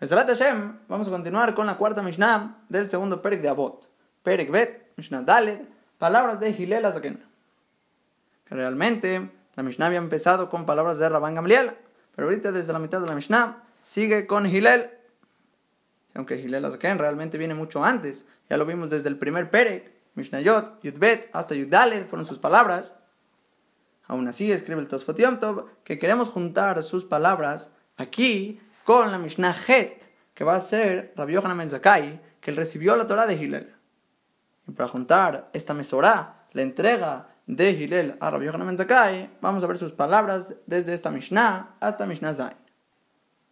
Besrat Hashem, vamos a continuar con la cuarta Mishnah del segundo Perek de Abot. Perek Bet, Mishnah Daled, palabras de Hilel Azaken. Que realmente la Mishnah había empezado con palabras de Rabban Gamliel, pero ahorita desde la mitad de la Mishnah sigue con Hilel. Aunque Hilel Azaken realmente viene mucho antes, ya lo vimos desde el primer Perek, Mishnayot, Yudbet, hasta Yudaled fueron sus palabras. Aún así, escribe el Tosfot Yom Tov que queremos juntar sus palabras aquí con la Mishnah Het, que va a ser Rabbi Yohanan Zakai, que él recibió la Torah de Hillel. Y para juntar esta Mesorá, la entrega de Hillel a Rabbi Yohanan Zakai, vamos a ver sus palabras desde esta Mishnah hasta Mishnah Zain.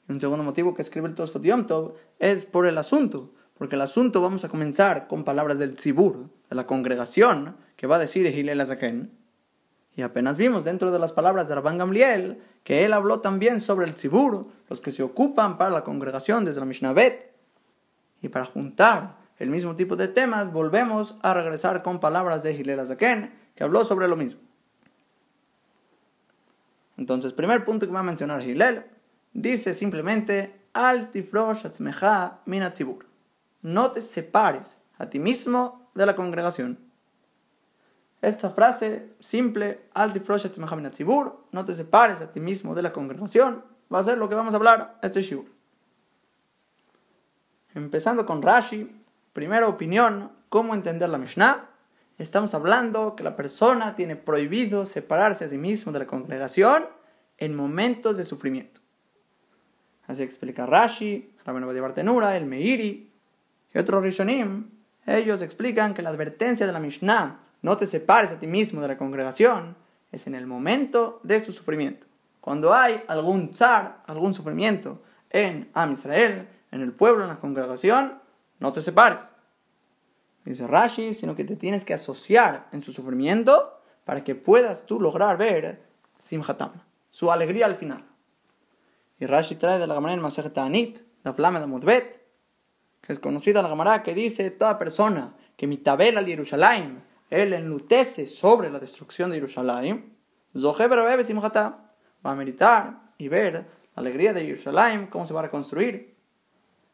un segundo motivo que escribe el Tosfot Yom Tov es por el asunto, porque el asunto vamos a comenzar con palabras del Tzibur, de la congregación, que va a decir Hillel Azaken. Y apenas vimos dentro de las palabras de Rabban Gamliel que él habló también sobre el tzibur, los que se ocupan para la congregación desde la Mishnah Bet. Y para juntar el mismo tipo de temas, volvemos a regresar con palabras de Hilel Azaken, que habló sobre lo mismo. Entonces, primer punto que va a mencionar Hilel, dice simplemente, Al tifrosh atzmecha min tzibur. No te separes a ti mismo de la congregación. Esta frase simple, no te separes a ti mismo de la congregación, va a ser lo que vamos a hablar este shiur. Empezando con Rashi, primera opinión, ¿cómo entender la Mishnah? Estamos hablando que la persona tiene prohibido separarse a sí mismo de la congregación en momentos de sufrimiento. Así explica Rashi, Rabbeinu de Bartenura, el Meiri y otros Rishonim. Ellos explican que la advertencia de la Mishnah no te separes a ti mismo de la congregación, es en el momento de su sufrimiento. Cuando hay algún zar, algún sufrimiento en Am Israel, en el pueblo, en la congregación, no te separes. Dice Rashi, sino que te tienes que asociar en su sufrimiento para que puedas tú lograr ver Simhatam, su alegría al final. Y Rashi trae de la Gemara en Masechet Anit, la flama de Mudbet, que es conocida la Gemara que dice toda persona que mitabel al Jerusalén él enlutece sobre la destrucción de Jerusalén, va a meditar y ver la alegría de Jerusalén, cómo se va a reconstruir.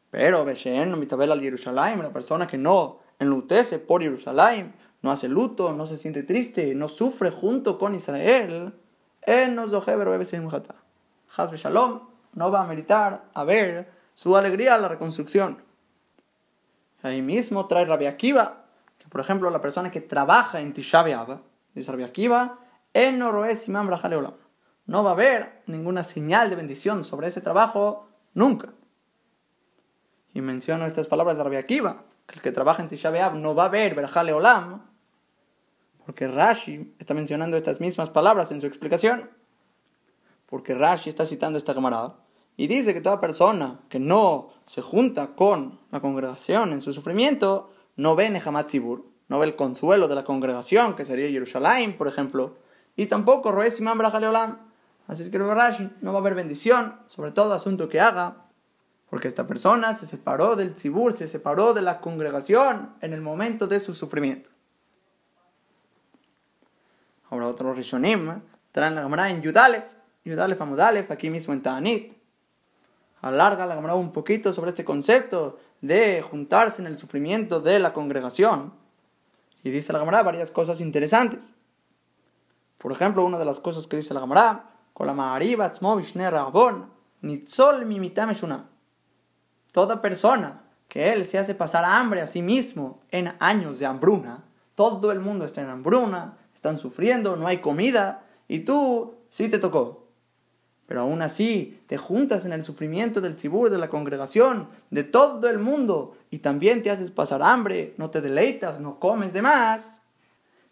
Pero al Jerusalén, la persona que no enlutece por Jerusalén, no hace luto, no se siente triste, no sufre junto con Israel, él no Shalom no va a meditar a ver su alegría a la reconstrucción. Ahí mismo trae Rabbi Akiva, por ejemplo, la persona que trabaja en Tisha B'Av, dice Rabbi Akiva, no va a haber ninguna señal de bendición sobre ese trabajo nunca. Y menciono estas palabras de Rabbi Akiva, que el que trabaja en Tisha no va a ver Berjale Olam, porque Rashi está mencionando estas mismas palabras en su explicación. Porque Rashi está citando esta camarada y dice que toda persona que no se junta con la congregación en su sufrimiento no ve Nehamat Tzibur, no ve el consuelo de la congregación, que sería Jerusalén, por ejemplo, y tampoco Roe Simán Brajaleolam. Así es que Rashi no va a haber bendición, sobre todo asunto que haga, porque esta persona se separó del Tzibur, se separó de la congregación en el momento de su sufrimiento. Ahora otro Rishonim traen la Gemara en Yudalef, Yudalef Amudalef, aquí mismo en Ta'anit. Alarga la Gemara un poquito sobre este concepto de juntarse en el sufrimiento de la congregación. Y dice la Gemara varias cosas interesantes. Por ejemplo, una de las cosas que dice la Gemara, con la Mimitameshuna. Toda persona que él se hace pasar hambre a sí mismo en años de hambruna, todo el mundo está en hambruna, están sufriendo, no hay comida, y tú sí te tocó. Pero aún así te juntas en el sufrimiento del cibur, de la congregación, de todo el mundo, y también te haces pasar hambre, no te deleitas, no comes de más.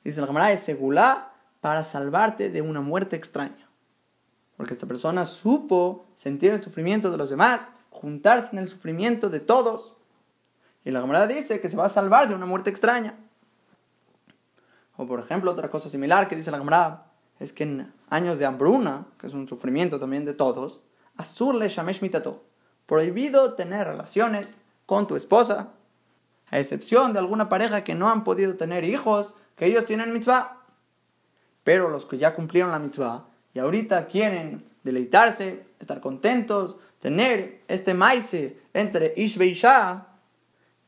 Dice la camarada de segulá para salvarte de una muerte extraña. Porque esta persona supo sentir el sufrimiento de los demás, juntarse en el sufrimiento de todos. Y la camarada dice que se va a salvar de una muerte extraña. O por ejemplo, otra cosa similar que dice la camarada es que en años de hambruna, que es un sufrimiento también de todos, Azur le shamesh mitato, prohibido tener relaciones con tu esposa, a excepción de alguna pareja que no han podido tener hijos, que ellos tienen mitzvah. Pero los que ya cumplieron la mitzvah y ahorita quieren deleitarse, estar contentos, tener este maíz entre Ish y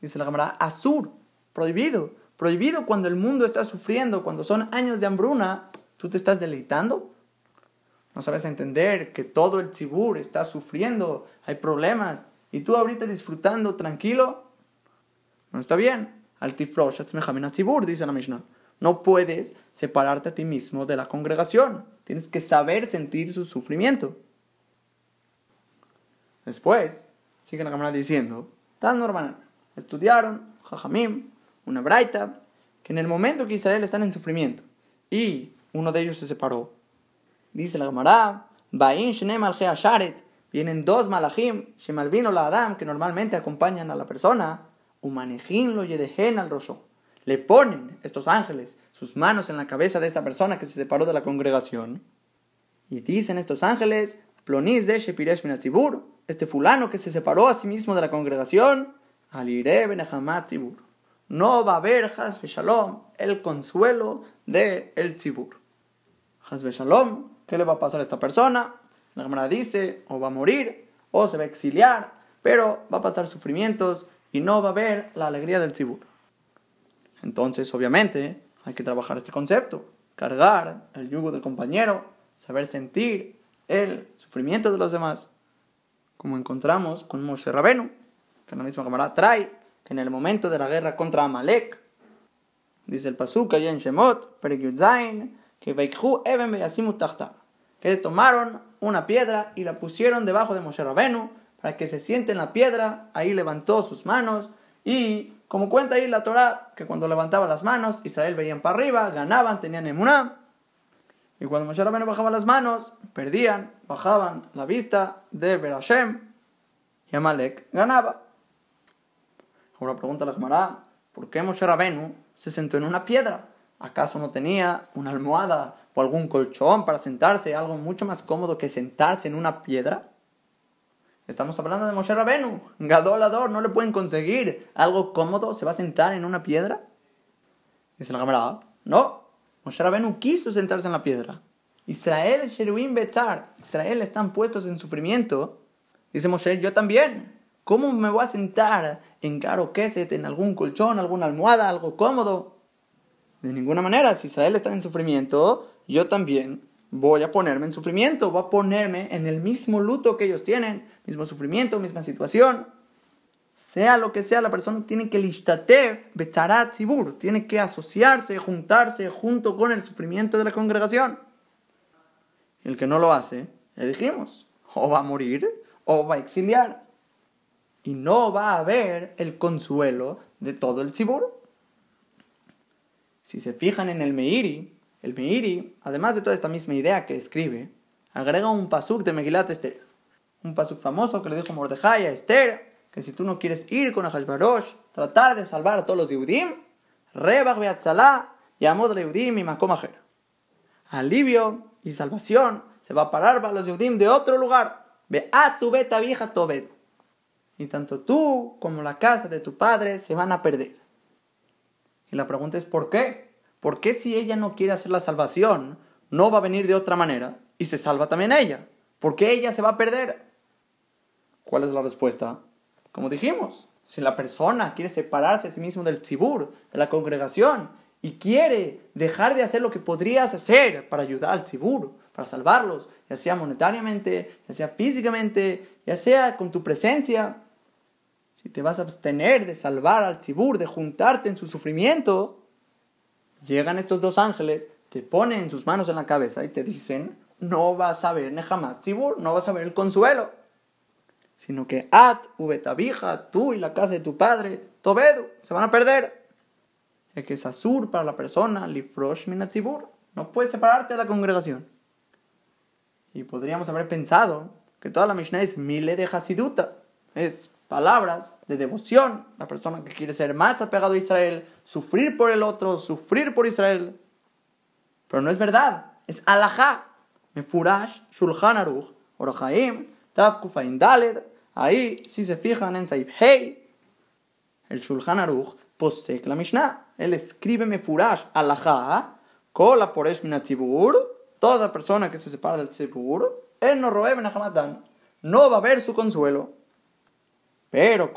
dice la Gemara, Azur, prohibido. Prohibido cuando el mundo está sufriendo, cuando son años de hambruna, ¿tú te estás deleitando? No sabes entender que todo el tzibur está sufriendo, hay problemas, y tú ahorita disfrutando tranquilo. No está bien. Al tifrosh tzibur, dice la Mishnah. No puedes separarte a ti mismo de la congregación. Tienes que saber sentir su sufrimiento. Después, sigue la cámara diciendo, tan normal, estudiaron, jajamim, una braita, que en el momento que Israel están en sufrimiento y uno de ellos se separó, dice la Gemara, vienen dos malachim, shemalvino la Adam, que normalmente acompañan a la persona, umanejin lo yedehen al rosho. Le ponen estos ángeles sus manos en la cabeza de esta persona que se separó de la congregación. Y dicen estos ángeles, Ploniz de Shepiresh este fulano que se separó a sí mismo de la congregación, Alire Benehamat Tzibur. No va a haber Shalom, el consuelo de el Tzibur. Hasbe Shalom, ¿qué le va a pasar a esta persona? La Gemara dice, o va a morir, o se va a exiliar, pero va a pasar sufrimientos y no va a haber la alegría del Tzibur. Entonces, obviamente, hay que trabajar este concepto, cargar el yugo del compañero, saber sentir el sufrimiento de los demás como encontramos con Moshe Rabenu, que la misma cámara trae, que en el momento de la guerra contra Amalek, dice el Pasuk allá en Shemot, que que tomaron una piedra y la pusieron debajo de Moshe Rabenu para que se siente en la piedra, ahí levantó sus manos y como cuenta ahí la Torah, que cuando levantaba las manos, Israel veían para arriba, ganaban, tenían emuná, y cuando Moshe Rabbeinu bajaba las manos, perdían, bajaban la vista de Berashem y Amalek ganaba. Ahora pregunta la Gemara, ¿por qué Moshe Rabbeinu se sentó en una piedra? ¿Acaso no tenía una almohada o algún colchón para sentarse, algo mucho más cómodo que sentarse en una piedra? Estamos hablando de Moshe Rabenu, Gadolador, no le pueden conseguir algo cómodo, se va a sentar en una piedra. Dice la cámara, no, Moshe Rabenu quiso sentarse en la piedra. Israel, Sheruim Betzar, Israel están puestos en sufrimiento. Dice Moshe, yo también. ¿Cómo me voy a sentar en Garo Keset, en algún colchón, alguna almohada, algo cómodo? De ninguna manera, si Israel está en sufrimiento, yo también voy a ponerme en sufrimiento, voy a ponerme en el mismo luto que ellos tienen, mismo sufrimiento, misma situación sea lo que sea, la persona tiene que lishtatev betzarat zibur, tiene que asociarse, juntarse junto con el sufrimiento de la congregación. El que no lo hace, le dijimos, o va a morir o va a exiliar. Y no va a haber el consuelo de todo el zibur. Si se fijan en el Meiri, el Meiri, además de toda esta misma idea que escribe, agrega un pasuk de Megilat Esther. Un pasuk famoso que le dijo Mordejai a Esther que si tú no quieres ir con Hashbarosh, tratar de salvar a todos los Yehudim, Rebach Beatzalá y Amod Yehudim y Makomajer. Alivio y salvación se va a parar para los Yehudim de otro lugar. Ve a tu beta vieja Tobed. Y tanto tú como la casa de tu padre se van a perder. Y la pregunta es ¿por qué? ¿Por qué si ella no quiere hacer la salvación, no va a venir de otra manera y se salva también ella? ¿Por qué ella se va a perder? ¿Cuál es la respuesta? Como dijimos, si la persona quiere separarse a sí mismo del tzibur, de la congregación, y quiere dejar de hacer lo que podrías hacer para ayudar al tzibur, para salvarlos, ya sea monetariamente, ya sea físicamente, ya sea con tu presencia, si te vas a abstener de salvar al tzibur, de juntarte en su sufrimiento, llegan estos dos ángeles, te ponen sus manos en la cabeza y te dicen, no vas a ver Nehamat tzibur, no vas a ver el consuelo sino que At, Ubetabija, tú y la casa de tu padre, Tobedo, se van a perder. Es que es azur para la persona, Lifrosh Minatzibur, no puedes separarte de la congregación. Y podríamos haber pensado que toda la Mishnah es mile de Hasiduta, es palabras de devoción, la persona que quiere ser más apegado a Israel, sufrir por el otro, sufrir por Israel. Pero no es verdad, es alajá, mefurash, shulchan aruch, orahaim, tav kufain daled, Ahí, si se fijan en Saif Hey, el Shulchan Aruch posee la Mishnah. Él escribe Mefurash Alajá, Kola Poresh Minatzibur, toda persona que se separa del Tzibur, él no roe Benahamatán. no va a haber su consuelo. Pero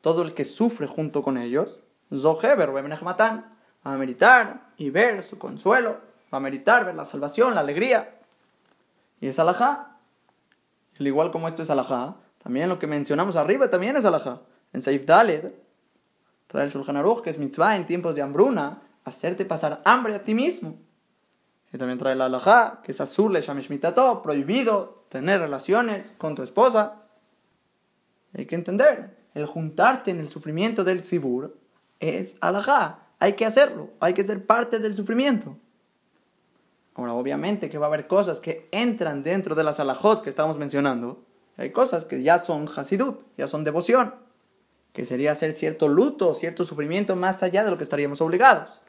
todo el que sufre junto con ellos, va a meditar y ver su consuelo, va a meditar ver la salvación, la alegría. Y es alajá. Al igual como esto es alajá, también lo que mencionamos arriba también es alajá. En Saif Daled, trae el Shulchan Aruch, que es mitzvah en tiempos de hambruna, hacerte pasar hambre a ti mismo. Y también trae la alajá, que es azul, todo prohibido tener relaciones con tu esposa. Hay que entender, el juntarte en el sufrimiento del tzibur es alajá. Hay que hacerlo, hay que ser parte del sufrimiento. Ahora, obviamente que va a haber cosas que entran dentro de las alajot que estamos mencionando. Hay cosas que ya son hasidut, ya son devoción, que sería hacer cierto luto, cierto sufrimiento más allá de lo que estaríamos obligados.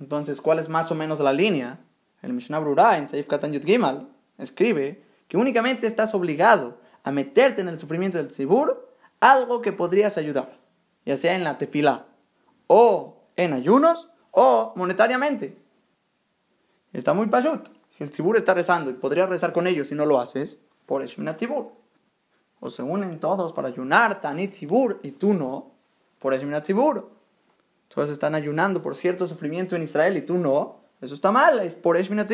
Entonces, ¿cuál es más o menos la línea? El Mishnah Brura en Saif Katan Yud Gimal escribe que únicamente estás obligado a meterte en el sufrimiento del tzibur algo que podrías ayudar, ya sea en la tefilá, o en ayunos, o monetariamente. Está muy pashut. Si el tzibur está rezando y podrías rezar con ellos si no lo haces, por Eshminat tzibur. O se unen todos para ayunar, Tanit tzibur, y tú no, por Eshminat tzibur. Todos están ayunando por cierto sufrimiento en Israel y tú no. Eso está mal, es por Eshminat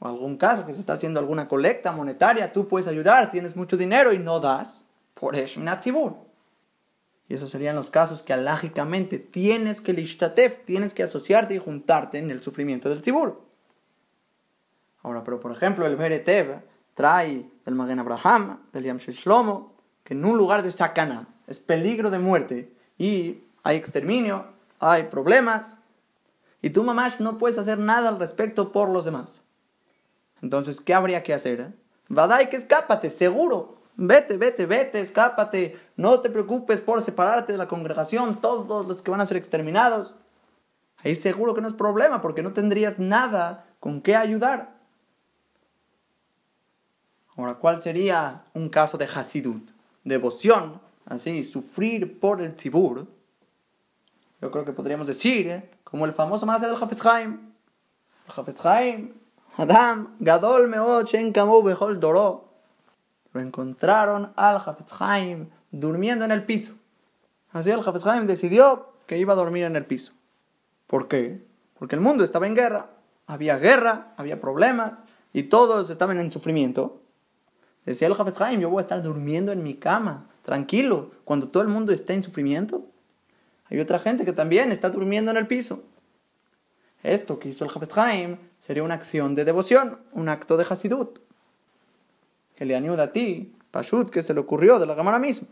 O algún caso que se está haciendo alguna colecta monetaria, tú puedes ayudar, tienes mucho dinero y no das por Eshminat Y esos serían los casos que alágicamente tienes que lishtatef, tienes que asociarte y juntarte en el sufrimiento del tzibur. Ahora, pero por ejemplo, el Beretev trae del Magen Abraham, del Yam Shlomo, que en un lugar de sakana es peligro de muerte y hay exterminio, hay problemas, y tú, mamá, no puedes hacer nada al respecto por los demás. Entonces, ¿qué habría que hacer? Vadai que escápate, seguro. Vete, vete, vete, escápate. No te preocupes por separarte de la congregación, todos los que van a ser exterminados. Ahí seguro que no es problema, porque no tendrías nada con qué ayudar. Ahora, ¿cuál sería un caso de Hasidut? Devoción, así, sufrir por el tzibur yo creo que podríamos decir, ¿eh? como el famoso más del Hafez Haim. El Hafez Haim, Adam, Gadol Meot, Shen Behol Doro. Lo encontraron al Haim durmiendo en el piso. Así el Haim decidió que iba a dormir en el piso. ¿Por qué? Porque el mundo estaba en guerra. Había guerra, había problemas y todos estaban en sufrimiento. Decía el Hafez Haim, yo voy a estar durmiendo en mi cama, tranquilo, cuando todo el mundo está en sufrimiento. Hay otra gente que también está durmiendo en el piso. Esto que hizo el Hafez sería una acción de devoción, un acto de Hasidut. Que le ayuda a ti, Pashut, que se le ocurrió de la cámara misma.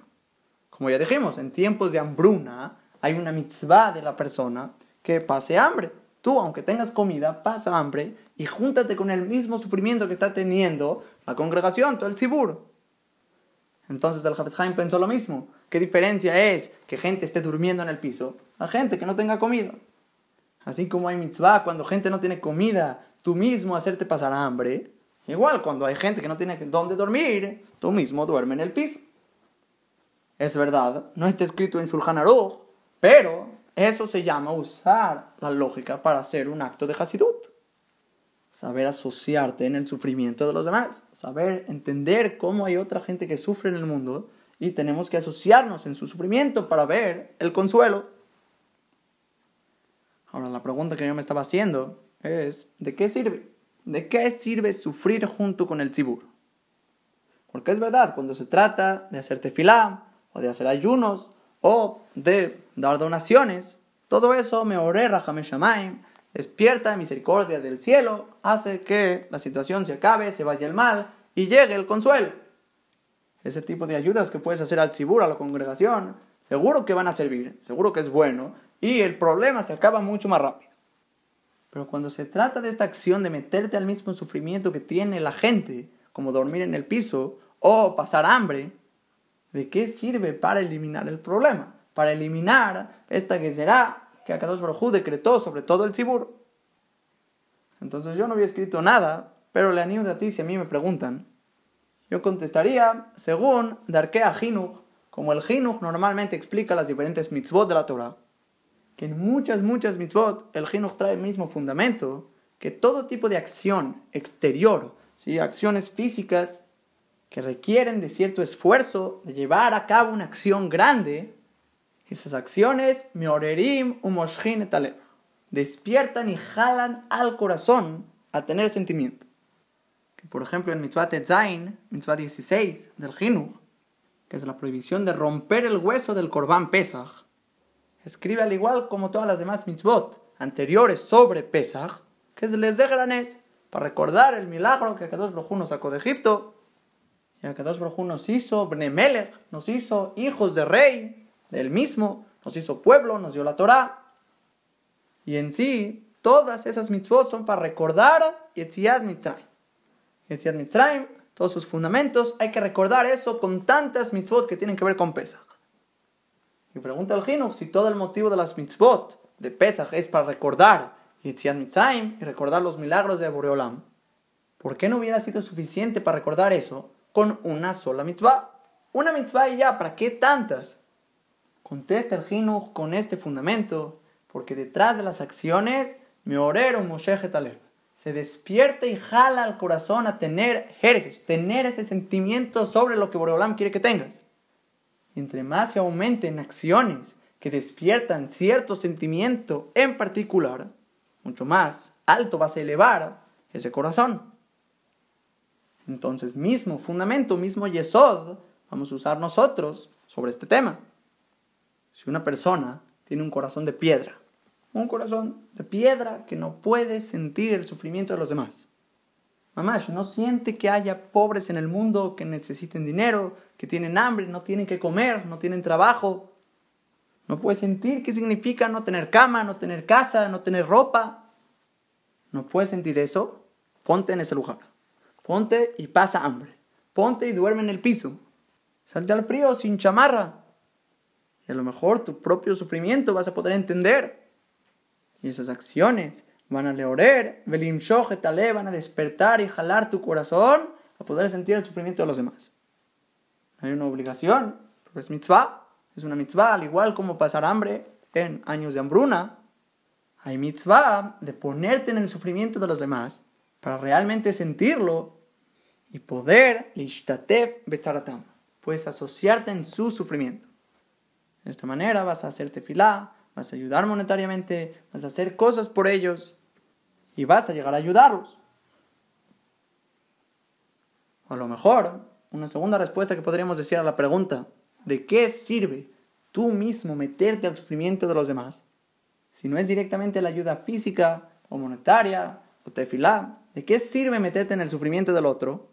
Como ya dijimos, en tiempos de hambruna hay una mitzvah de la persona que pase hambre. Tú, aunque tengas comida, pasa hambre y júntate con el mismo sufrimiento que está teniendo la congregación, todo el tzibur. Entonces el Hafez pensó lo mismo. ¿Qué diferencia es que gente esté durmiendo en el piso a gente que no tenga comida? Así como hay mitzvah cuando gente no tiene comida, tú mismo hacerte pasar hambre. Igual cuando hay gente que no tiene dónde dormir, tú mismo duerme en el piso. Es verdad, no está escrito en Shulchan Aruch, pero eso se llama usar la lógica para hacer un acto de Hasidut. Saber asociarte en el sufrimiento de los demás, saber entender cómo hay otra gente que sufre en el mundo y tenemos que asociarnos en su sufrimiento para ver el consuelo. Ahora, la pregunta que yo me estaba haciendo es, ¿de qué sirve? ¿De qué sirve sufrir junto con el tzibur? Porque es verdad, cuando se trata de hacer tefilá, o de hacer ayunos, o de dar donaciones, todo eso me orera Shamaim, despierta misericordia del cielo, hace que la situación se acabe, se vaya el mal y llegue el consuelo ese tipo de ayudas que puedes hacer al Tzibur, a la congregación, seguro que van a servir, seguro que es bueno, y el problema se acaba mucho más rápido. Pero cuando se trata de esta acción de meterte al mismo sufrimiento que tiene la gente, como dormir en el piso o pasar hambre, ¿de qué sirve para eliminar el problema? Para eliminar esta que será que Akadosh Baruj decretó sobre todo el Tzibur. Entonces yo no había escrito nada, pero le animo a ti si a mí me preguntan, yo contestaría, según Darkea Hinuch, como el Hinuch normalmente explica las diferentes mitzvot de la Torah, que en muchas, muchas mitzvot el Hinuch trae el mismo fundamento, que todo tipo de acción exterior, ¿sí? acciones físicas que requieren de cierto esfuerzo de llevar a cabo una acción grande, esas acciones, meorerim umoshhin etaleb, despiertan y jalan al corazón a tener sentimiento. Por ejemplo en Mitzvah Tetzain, Mitzvah 16 del Jinuch, que es la prohibición de romper el hueso del Korban Pesach, escribe al igual como todas las demás mitzvot anteriores sobre Pesach, que es les de granés, para recordar el milagro que Akadosh Baruj nos sacó de Egipto, y Akadosh Baruj nos hizo Bnemelech, nos hizo hijos de rey, del mismo, nos hizo pueblo, nos dio la Torah. Y en sí, todas esas mitzvot son para recordar Yetziat Mitzrayim. Yetziat Mitzrayim, todos sus fundamentos, hay que recordar eso con tantas mitzvot que tienen que ver con Pesach. Y pregunta el Jinuch si todo el motivo de las mitzvot de Pesach es para recordar Yetziat Mitzrayim y recordar los milagros de Boreolam. ¿Por qué no hubiera sido suficiente para recordar eso con una sola mitzvah? Una mitzvah y ya, ¿para qué tantas? Contesta el Jinuch con este fundamento, porque detrás de las acciones, Meorero Moshe Taleb se despierta y jala al corazón a tener jerges, tener ese sentimiento sobre lo que Boreolam quiere que tengas entre más se aumenten acciones que despiertan cierto sentimiento en particular, mucho más alto vas a elevar ese corazón. Entonces, mismo fundamento, mismo yesod, vamos a usar nosotros sobre este tema. Si una persona tiene un corazón de piedra, un corazón de piedra que no puede sentir el sufrimiento de los demás, Mamash, no siente que haya pobres en el mundo que necesiten dinero, que tienen hambre, no tienen que comer, no tienen trabajo. No puede sentir qué significa no tener cama, no tener casa, no tener ropa. No puede sentir eso. Ponte en ese lugar. Ponte y pasa hambre. Ponte y duerme en el piso. Salte al frío sin chamarra. Y a lo mejor tu propio sufrimiento vas a poder entender. Y esas acciones van a leorer, tale, van a despertar y jalar tu corazón a poder sentir el sufrimiento de los demás. Hay una obligación, pero es mitzvah, es una mitzvah, al igual como pasar hambre en años de hambruna. Hay mitzvah de ponerte en el sufrimiento de los demás para realmente sentirlo y poder lishtatef betzaratam, puedes asociarte en su sufrimiento. De esta manera vas a hacerte filá, vas a ayudar monetariamente, vas a hacer cosas por ellos y vas a llegar a ayudarlos. a lo mejor, una segunda respuesta que podríamos decir a la pregunta, ¿de qué sirve tú mismo meterte al sufrimiento de los demás? Si no es directamente la ayuda física o monetaria o tefilá, ¿de qué sirve meterte en el sufrimiento del otro?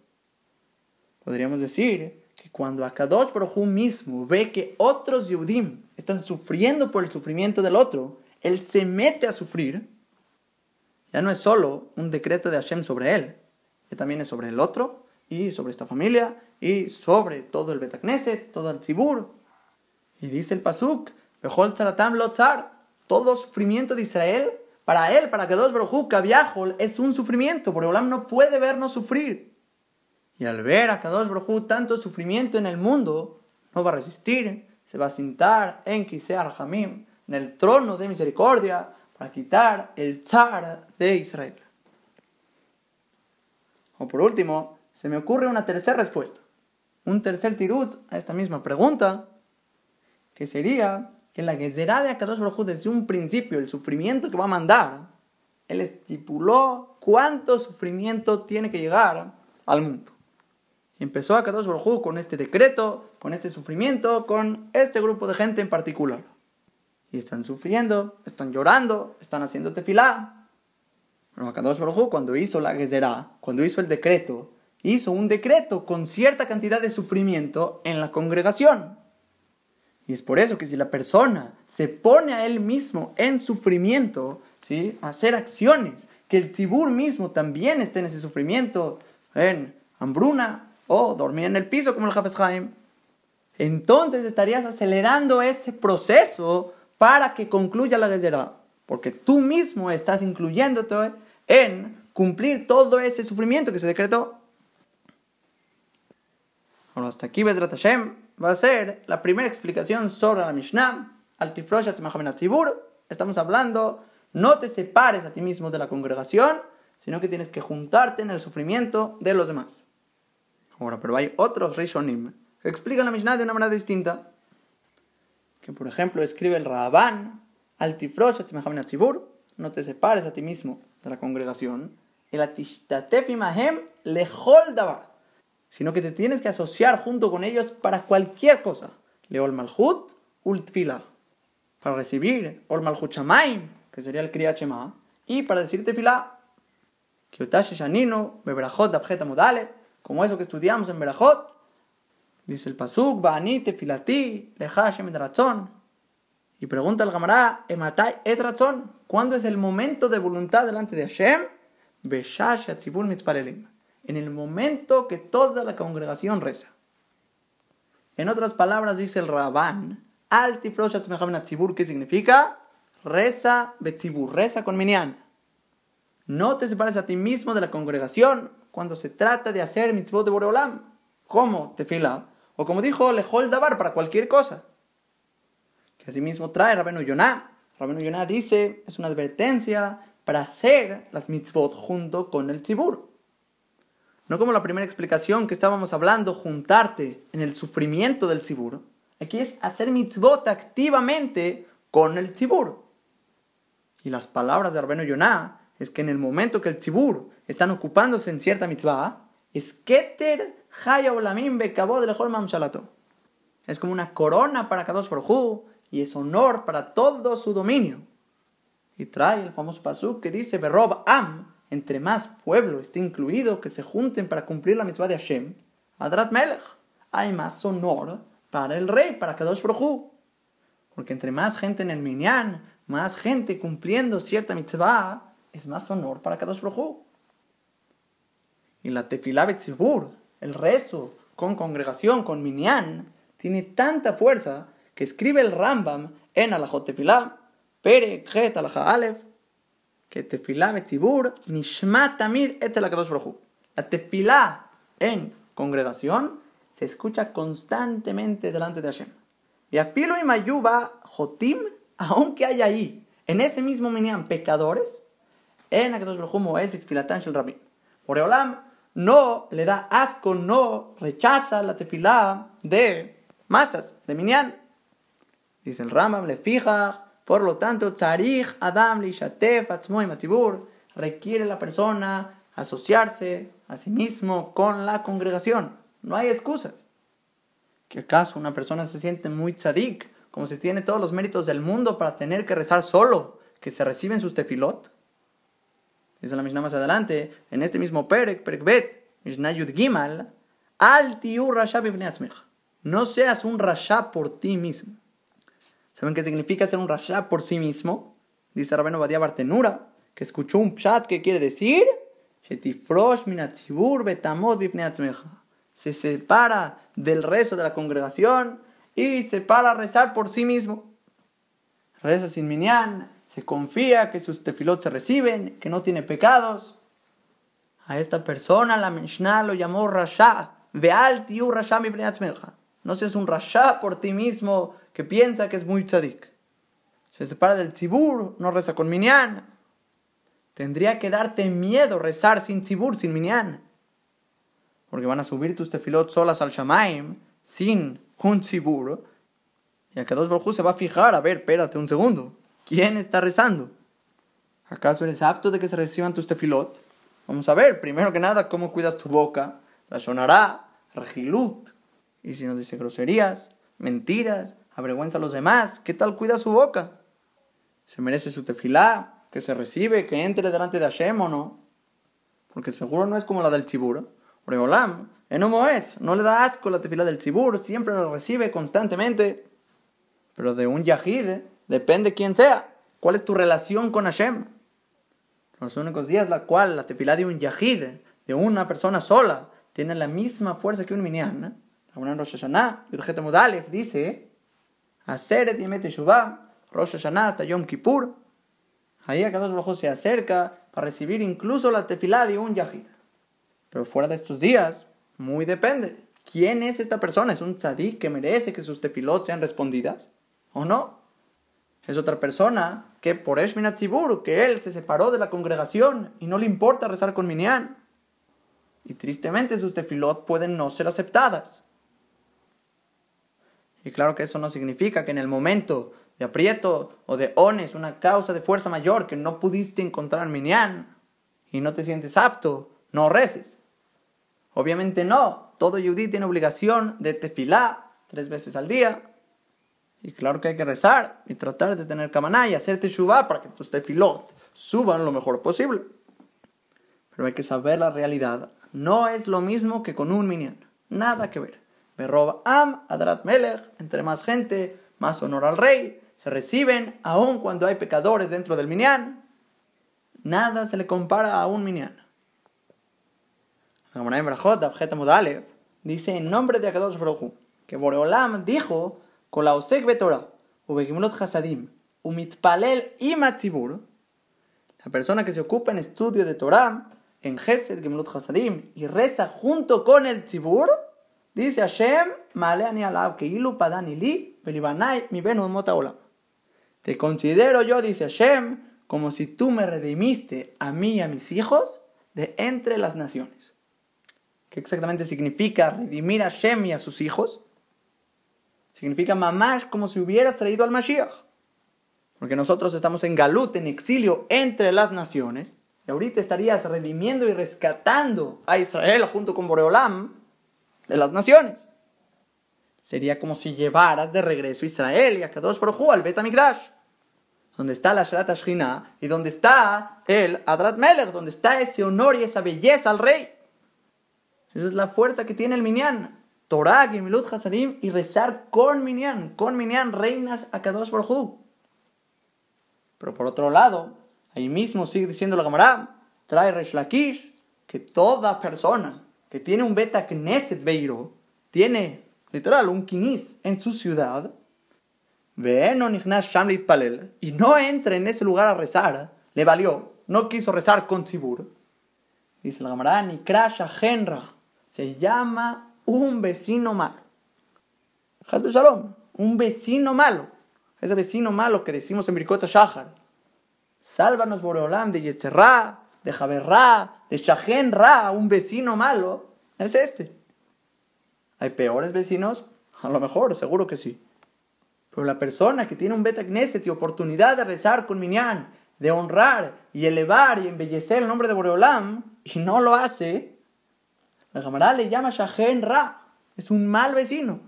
Podríamos decir que cuando Akadosh Baruj mismo ve que otros Yehudim están sufriendo por el sufrimiento del otro, él se mete a sufrir ya no es solo un decreto de Hashem sobre él, que también es sobre el otro, y sobre esta familia, y sobre todo el Betacneset, todo el Tzibur. Y dice el Pasuk, Behol Tzaratam Lotzar, todo sufrimiento de Israel, para él, para que dos Baruj Kaviahol, es un sufrimiento, porque Olam no puede vernos sufrir. Y al ver a Kadosh Baruj tanto sufrimiento en el mundo, no va a resistir, se va a sentar en Kisei Hamim, en el trono de misericordia, para quitar el zar de Israel. O por último, se me ocurre una tercera respuesta, un tercer tiruz a esta misma pregunta, que sería que la Gezerá de Akadosh Baruj desde un principio, el sufrimiento que va a mandar, él estipuló cuánto sufrimiento tiene que llegar al mundo. Y empezó Akadosh Baruj con este decreto, con este sufrimiento, con este grupo de gente en particular y están sufriendo, están llorando, están haciendo tefilá. Pero Akadosh Baruj cuando hizo la Gezerá, cuando hizo el decreto, hizo un decreto con cierta cantidad de sufrimiento en la congregación. Y es por eso que si la persona se pone a él mismo en sufrimiento, ¿sí? hacer acciones, que el tibur mismo también esté en ese sufrimiento, en hambruna o dormir en el piso como el Hafez entonces estarías acelerando ese proceso para que concluya la Gezerá. Porque tú mismo estás incluyéndote en cumplir todo ese sufrimiento que se decretó. Bueno, hasta aquí Bezrat Hashem va a ser la primera explicación sobre la Mishnah, Altifroshat Tzibur. Estamos hablando, no te separes a ti mismo de la congregación, sino que tienes que juntarte en el sufrimiento de los demás. Ahora, pero hay otros Rishonim que explican la Mishnah de una manera distinta. Que, por ejemplo, escribe el Rabban, al Tzibur, no te separes a ti mismo de la congregación, el lehol davar, sino que te tienes que asociar junto con ellos para cualquier cosa. Leol malhut ultfila, para recibir ol malhut que sería el kriya y para decirte fila, kiotash shanino, beberachot dabjet amudale, como eso que estudiamos en Berajot, dice el pasuk, ba'ani tefilati, lecha Hashem razón, y pregunta al Gamará, ematai et razón, ¿cuándo es el momento de voluntad delante de Hashem? Beshash atzibur mitzpalelim, en el momento que toda la congregación reza. En otras palabras dice el Rabán, altifrosh atzibur, ¿qué significa? Reza betzibur, reza con minyan. No te separes a ti mismo de la congregación, cuando se trata de hacer mitzvot de Boreolam, como tefila, o como dijo Lejol Dabar para cualquier cosa. Que asimismo trae Rabenu Yonah. Rabenu Yonah dice, es una advertencia para hacer las mitzvot junto con el tzibur. No como la primera explicación que estábamos hablando, juntarte en el sufrimiento del tzibur. Aquí es hacer mitzvot activamente con el tzibur. Y las palabras de Rabenu Yonah es que en el momento que el tzibur están ocupándose en cierta mitzvah, es keter Es como una corona para Kadosh Baruj y es honor para todo su dominio. Y trae el famoso pasuk que dice Berob Am, entre más pueblo esté incluido que se junten para cumplir la mitzvah de Hashem, Adrat Melech, hay más honor para el rey, para Kadosh Baruj Porque entre más gente en el minyan, más gente cumpliendo cierta mitzvah, es más honor para Kadosh Baruj y la tefilá betzibur, el rezo con congregación, con minyan, tiene tanta fuerza que escribe el Rambam en Alajot Tefilá, Pere, Het, Alaja Alef, que tefilá betzibur, nishma tamid et la La tefilá en congregación se escucha constantemente delante de Hashem. Y afilo y mayuba jotim, aunque haya ahí, en ese mismo minyan, pecadores, en Akadosh Baruj es bitfilatan shel rabin. Olam no le da asco, no rechaza la tefilá de masas, de minyan. Dice el Ramam, le fija, por lo tanto, tzarich adam li shatef atzmoy matzibur, requiere la persona asociarse a sí mismo con la congregación. No hay excusas. ¿Que acaso una persona se siente muy tzadik, como si tiene todos los méritos del mundo para tener que rezar solo, que se reciben sus tefilot? Dice la Mishnah más adelante, en este mismo Perek, Perek Bet, Mishnah Yud Gimal, Al Rasha No seas un Rasha por ti mismo. ¿Saben qué significa ser un Rasha por sí mismo? Dice Rabeno Badia Bartenura, que escuchó un pshat que quiere decir, se separa del rezo de la congregación y se para a rezar por sí mismo. Reza sin minyan, se confía que sus tefilot se reciben, que no tiene pecados. A esta persona la Mishnah lo llamó Rasha. Veal tiu Rasha mi No seas un Rasha por ti mismo que piensa que es muy tzadik. Se separa del tzibur, no reza con minyan. Tendría que darte miedo rezar sin tzibur, sin minyan. Porque van a subir tus tefilot solas al shamaim, sin un tzibur. Y a dos Baruj se va a fijar, a ver, espérate un segundo. ¿Quién está rezando? ¿Acaso eres apto de que se reciban tus tefilot? Vamos a ver, primero que nada, cómo cuidas tu boca, la sonará, regilut. Y si no dice groserías, mentiras, avergüenza a los demás, ¿qué tal cuida su boca? ¿Se merece su tefilá? ¿Que se recibe? ¿Que entre delante de Hashem o no? Porque seguro no es como la del tzibur. Oreolam, no es, no le da asco la tefilá del tzibur, siempre la recibe constantemente. Pero de un yahid, Depende quién sea. ¿Cuál es tu relación con Hashem? Los únicos días la cual la tefilá de un yahid, de una persona sola, tiene la misma fuerza que un minyan. La Rosh Hashanah, Yudhet Mudalef, dice, Aseret Yemet Teshuvah, Rosh Hashanah hasta Yom Kippur. Ahí a cada uno se acerca para recibir incluso la tefilá de un yahid. Pero fuera de estos días, muy depende. ¿Quién es esta persona? ¿Es un tzadik que merece que sus tefilot sean respondidas? ¿O no? Es otra persona que por Eshminat que él se separó de la congregación y no le importa rezar con Minyan. Y tristemente sus tefilot pueden no ser aceptadas. Y claro que eso no significa que en el momento de aprieto o de ones, una causa de fuerza mayor que no pudiste encontrar Minyan y no te sientes apto, no reces. Obviamente no. Todo yudí tiene obligación de tefilá tres veces al día. Y claro que hay que rezar y tratar de tener kamaná y hacer teshuvá para que tus tefilot suban lo mejor posible. Pero hay que saber la realidad. No es lo mismo que con un minyan. Nada que ver. Me Am, Adrat Melech, entre más gente, más honor al rey, se reciben aun cuando hay pecadores dentro del minyan. Nada se le compara a un minyan. Dice en nombre de Akadosh Baruj que Boreolam dijo la Osek Betorah, Ubekimulot Hasadim, Umitpalel y Matzibur, la persona que se ocupa en estudio de Torah, en Gesed Gemulot Hasadim, y reza junto con el Tzibur, dice Hashem, Maleani Alab, que ilu padani li, belibanai mi benu olam. Te considero yo, dice Hashem, como si tú me redimiste a mí y a mis hijos de entre las naciones. ¿Qué exactamente significa redimir a Shem y a sus hijos? Significa mamash como si hubieras traído al Mashiach. Porque nosotros estamos en Galut, en exilio entre las naciones. Y ahorita estarías redimiendo y rescatando a Israel junto con Boreolam de las naciones. Sería como si llevaras de regreso a Israel y a Kadosh Baruj al Bet HaMikdash. Donde está la Sharat Ashkina y donde está el Adrat Melech, donde está ese honor y esa belleza al rey. Esa es la fuerza que tiene el Minyan. Torah, Gemilut, Hasadim y rezar con Minyan. Con Minyan reinas a Kadosh Baruj Pero por otro lado, ahí mismo sigue diciendo la Gamara, trae Resh Lakish, que toda persona que tiene un beta Knesset Beiro, tiene literal un kinis en su ciudad, y no entra en ese lugar a rezar, le valió, no quiso rezar con Tzibur. Dice la Gamara, ni Krasha Genra, se llama un vecino malo. Hasbe Shalom, un vecino malo. Ese vecino malo que decimos en Birkota Shahar. Sálvanos, Boreolam, de Yetzerra, de Javerra, de Shahenra, un vecino malo. Es este. ¿Hay peores vecinos? A lo mejor, seguro que sí. Pero la persona que tiene un Beta Knesset y oportunidad de rezar con Minyan, de honrar y elevar y embellecer el nombre de Boreolam, y no lo hace, la Gamara le llama Shahen Ra. Es un mal vecino.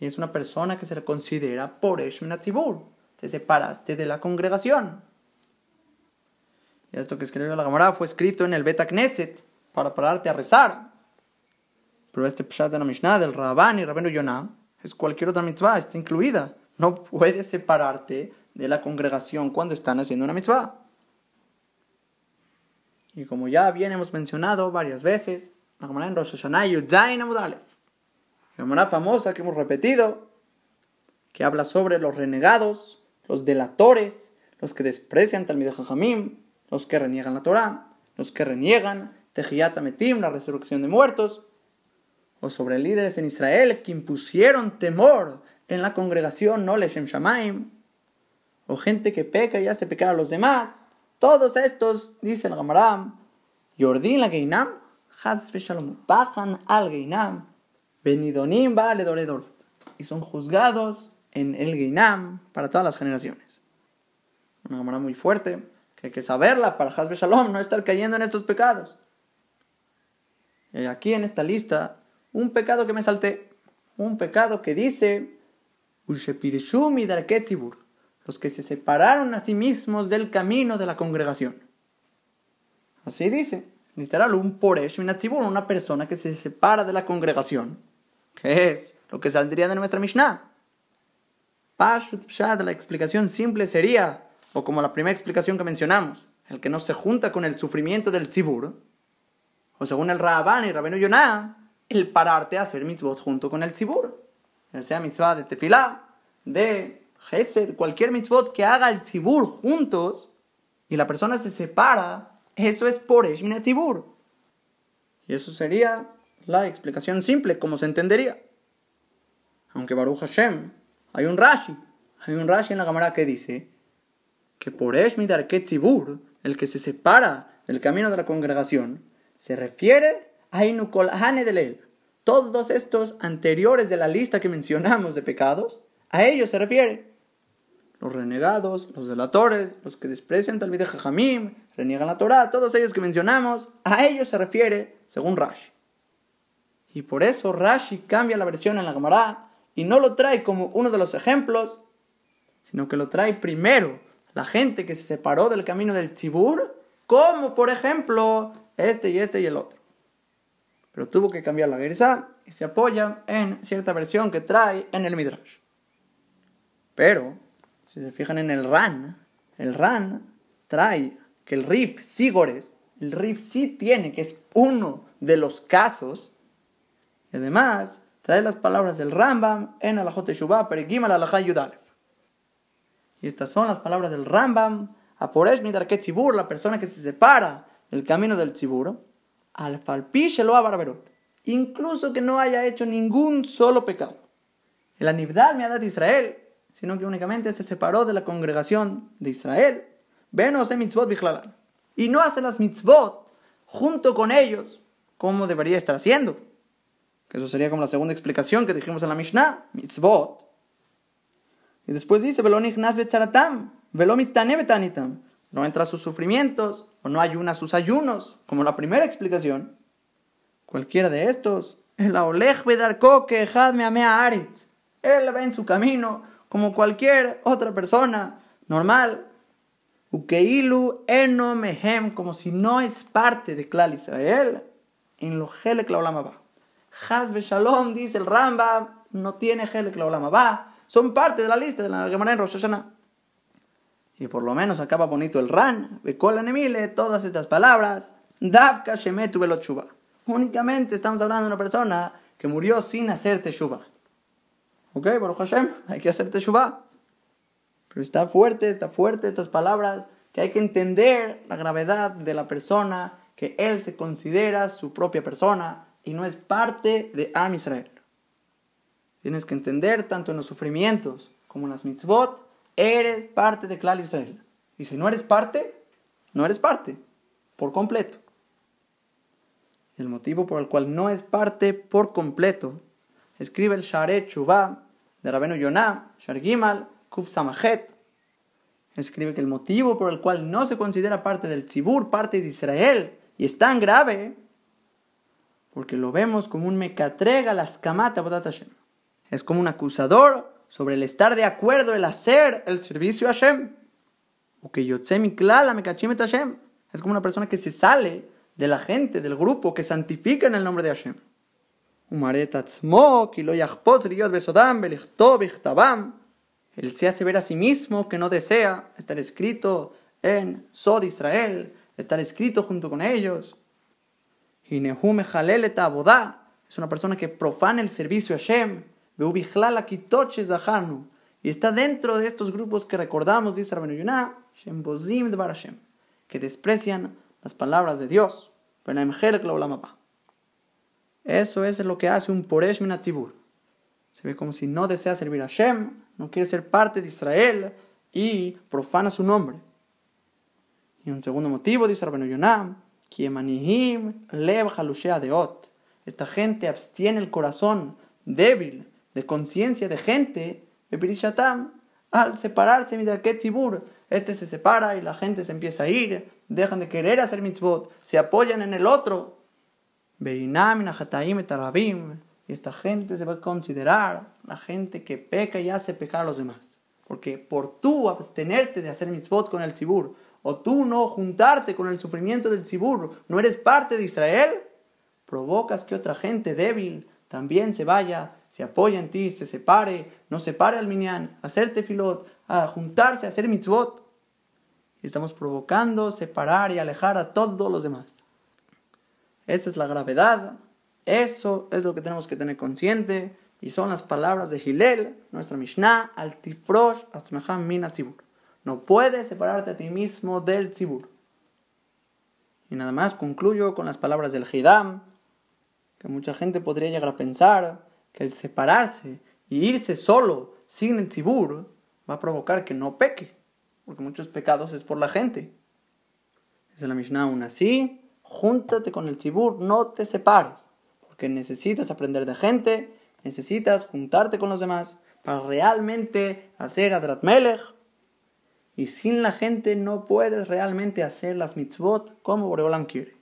Y es una persona que se le considera por Tzibur. Te separaste de la congregación. Y esto que escribió la Gamara fue escrito en el Beta Knesset para pararte a rezar. Pero este Pshat de la Mishnah del Rabban y Rabenu Yonah es cualquier otra mitzvah, está incluida. No puedes separarte de la congregación cuando están haciendo una mitzvah. Y como ya bien hemos mencionado varias veces, la Gemara en Rosh Hashanah Amudalef. La Gemara famosa que hemos repetido, que habla sobre los renegados, los delatores, los que desprecian Talmid Jajamim, los que reniegan la Torah, los que reniegan Tejiyat Metim, la resurrección de muertos, o sobre líderes en Israel que impusieron temor en la congregación no Leshem Shamaim, o gente que peca y hace pecar a los demás. Todos estos, dice el Gamaram, Yordin la Geinam, bajan al Geinam, Benidonim vale y son juzgados en el Geinam para todas las generaciones. Una cámara muy fuerte, que hay que saberla para Hasbe Shalom, no estar cayendo en estos pecados. Aquí en esta lista, un pecado que me salté, un pecado que dice, los que se separaron a sí mismos del camino de la congregación. Así dice literal, un poresh minatzibur, una persona que se separa de la congregación, que es lo que saldría de nuestra Mishnah. Pashut Pshat, la explicación simple sería, o como la primera explicación que mencionamos, el que no se junta con el sufrimiento del tzibur, o según el Raban y Rabenu Yonah, el pararte a hacer mitzvot junto con el tzibur, ya sea mitzvah de tefilá, de gesed, cualquier mitzvot que haga el tzibur juntos, y la persona se separa eso es por Eshminatzibur. Y eso sería la explicación simple, como se entendería. Aunque Baruch Hashem, hay un Rashi, hay un Rashi en la cámara que dice que por Eshmidar Ketzibur, el que se separa del camino de la congregación, se refiere a Inukol Hane de Lel. Todos estos anteriores de la lista que mencionamos de pecados, a ellos se refiere. Los renegados, los delatores, los que desprecian tal de Jajamim, reniegan la Torah, todos ellos que mencionamos, a ellos se refiere según Rashi. Y por eso Rashi cambia la versión en la Gemara y no lo trae como uno de los ejemplos, sino que lo trae primero la gente que se separó del camino del Tzibur, como por ejemplo este y este y el otro. Pero tuvo que cambiar la Gersa y se apoya en cierta versión que trae en el Midrash. Pero, si se fijan en el Ran, el Ran trae que el Rif Sigores, el Rif sí tiene, que es uno de los casos, y además trae las palabras del Rambam en Alajot Shubá, Perikim al Yudalef. Y estas son las palabras del Rambam, a Poresh Midarke Tzibur, la persona que se separa del camino del Tzibur, al Falpi lo Barberot, incluso que no haya hecho ningún solo pecado. El Anibdal dado Israel, sino que únicamente se separó de la congregación de Israel, mitzvot y no hace las mitzvot junto con ellos, como debería estar haciendo. Que eso sería como la segunda explicación que dijimos en la Mishnah, mitzvot. Y después dice, no entra a sus sufrimientos, o no ayuna a sus ayunos, como la primera explicación. Cualquiera de estos, el Aolech Bedarko que me amea Aritz. Él va en su camino, como cualquier otra persona normal. Ukeilu eno mehem, como si no es parte de Klal Israel, en lo Helek la Hazbe Shalom, dice el Ramba, no tiene Helek la son parte de la lista de la Gemara en Rosh Hashanah. Y por lo menos acaba bonito el Ran, Bekola Nemile, todas estas palabras, Davka Shemetu. Únicamente estamos hablando de una persona que murió sin hacer Teshuba. Ok, Baruch Hashem, hay que hacer Teshuba. Pero está fuerte, está fuerte estas palabras, que hay que entender la gravedad de la persona, que él se considera su propia persona, y no es parte de Am Israel. Tienes que entender tanto en los sufrimientos como en las mitzvot, eres parte de Klal Israel. Y si no eres parte, no eres parte, por completo. El motivo por el cual no es parte por completo, escribe el Sharet Chubá de Rabenu Yonah, Shar Gimal, Kuf Samahet. Escribe que el motivo por el cual no se considera parte del Tzibur, parte de Israel, y es tan grave, porque lo vemos como un mecatrega las kamata. Es como un acusador sobre el estar de acuerdo, el hacer el servicio a Hashem. Es como una persona que se sale de la gente, del grupo, que santifica en el nombre de Hashem. Él se hace ver a sí mismo que no desea estar escrito en Sod Israel, estar escrito junto con ellos. Y Nehume es una persona que profana el servicio a Hashem. Y está dentro de estos grupos que recordamos, dice Rabenu Yonah, que desprecian las palabras de Dios. Eso es lo que hace un Poresh Minatzibur. Se ve como si no desea servir a Hashem, no quiere ser parte de Israel y profana su nombre. Y un segundo motivo, dice Rabenu Yonah, esta gente abstiene el corazón débil de conciencia de gente, al separarse tzibur, este se separa y la gente se empieza a ir, dejan de querer hacer mitzvot, se apoyan en el otro. Y esta gente se va a considerar la gente que peca y hace pecar a los demás. Porque por tú abstenerte de hacer mitzvot con el tzibur, o tú no juntarte con el sufrimiento del Tzibur, no eres parte de Israel, provocas que otra gente débil también se vaya, se apoye en ti, se separe, no separe al minyan, a hacer tefilot, a juntarse, a hacer mitzvot. Estamos provocando separar y alejar a todos los demás. Esa es la gravedad, eso es lo que tenemos que tener consciente, y son las palabras de Hillel, nuestra Mishnah, al Tifrosh, Atzmeham Mina Tzibur. No puedes separarte a ti mismo del tzibur. Y nada más concluyo con las palabras del Hidam, que mucha gente podría llegar a pensar que el separarse y irse solo sin el tzibur va a provocar que no peque porque muchos pecados es por la gente. Dice la Mishnah aún así, júntate con el tzibur, no te separes, porque necesitas aprender de gente, necesitas juntarte con los demás para realmente hacer Adrat Melech. Y sin la gente no puedes realmente hacer las mitzvot como Boreolam quiere.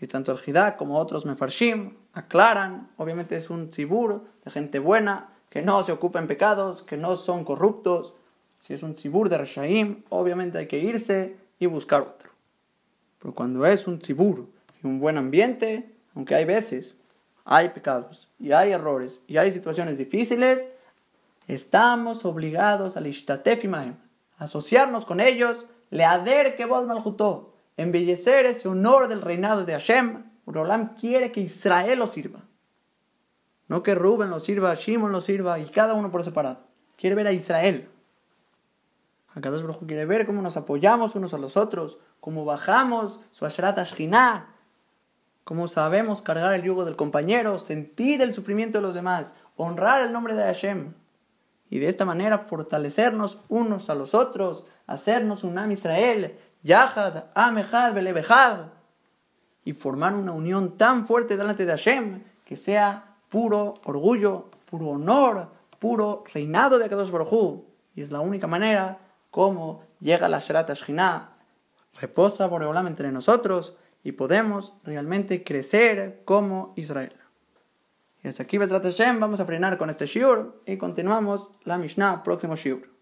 Y tanto el Hidá como otros Mefarshim aclaran, obviamente es un tzibur de gente buena, que no se ocupa en pecados, que no son corruptos. Si es un tzibur de Rashaim, obviamente hay que irse y buscar otro. Pero cuando es un tzibur y un buen ambiente, aunque hay veces hay pecados y hay errores y hay situaciones difíciles, estamos obligados al ishtatef a asociarnos con ellos, leader que vos malhutó, embellecer ese honor del reinado de Hashem. Urolam quiere que Israel lo sirva. No que Rubén lo sirva, Shimon lo sirva y cada uno por separado. Quiere ver a Israel. Akadosh Baruj quiere ver cómo nos apoyamos unos a los otros, cómo bajamos su Ashrat Ashkinah, cómo sabemos cargar el yugo del compañero, sentir el sufrimiento de los demás, honrar el nombre de Hashem. Y de esta manera fortalecernos unos a los otros, hacernos un Am Israel, Yahad, Amehad, Belebehad, y formar una unión tan fuerte delante de Hashem que sea puro orgullo, puro honor, puro reinado de Akadosh Baruj Y es la única manera como llega la Sharat Ashkinah, reposa Boreolam entre nosotros y podemos realmente crecer como Israel. Y hasta aquí, Hashem, vamos a frenar con este shiur y continuamos la Mishnah, próximo shiur.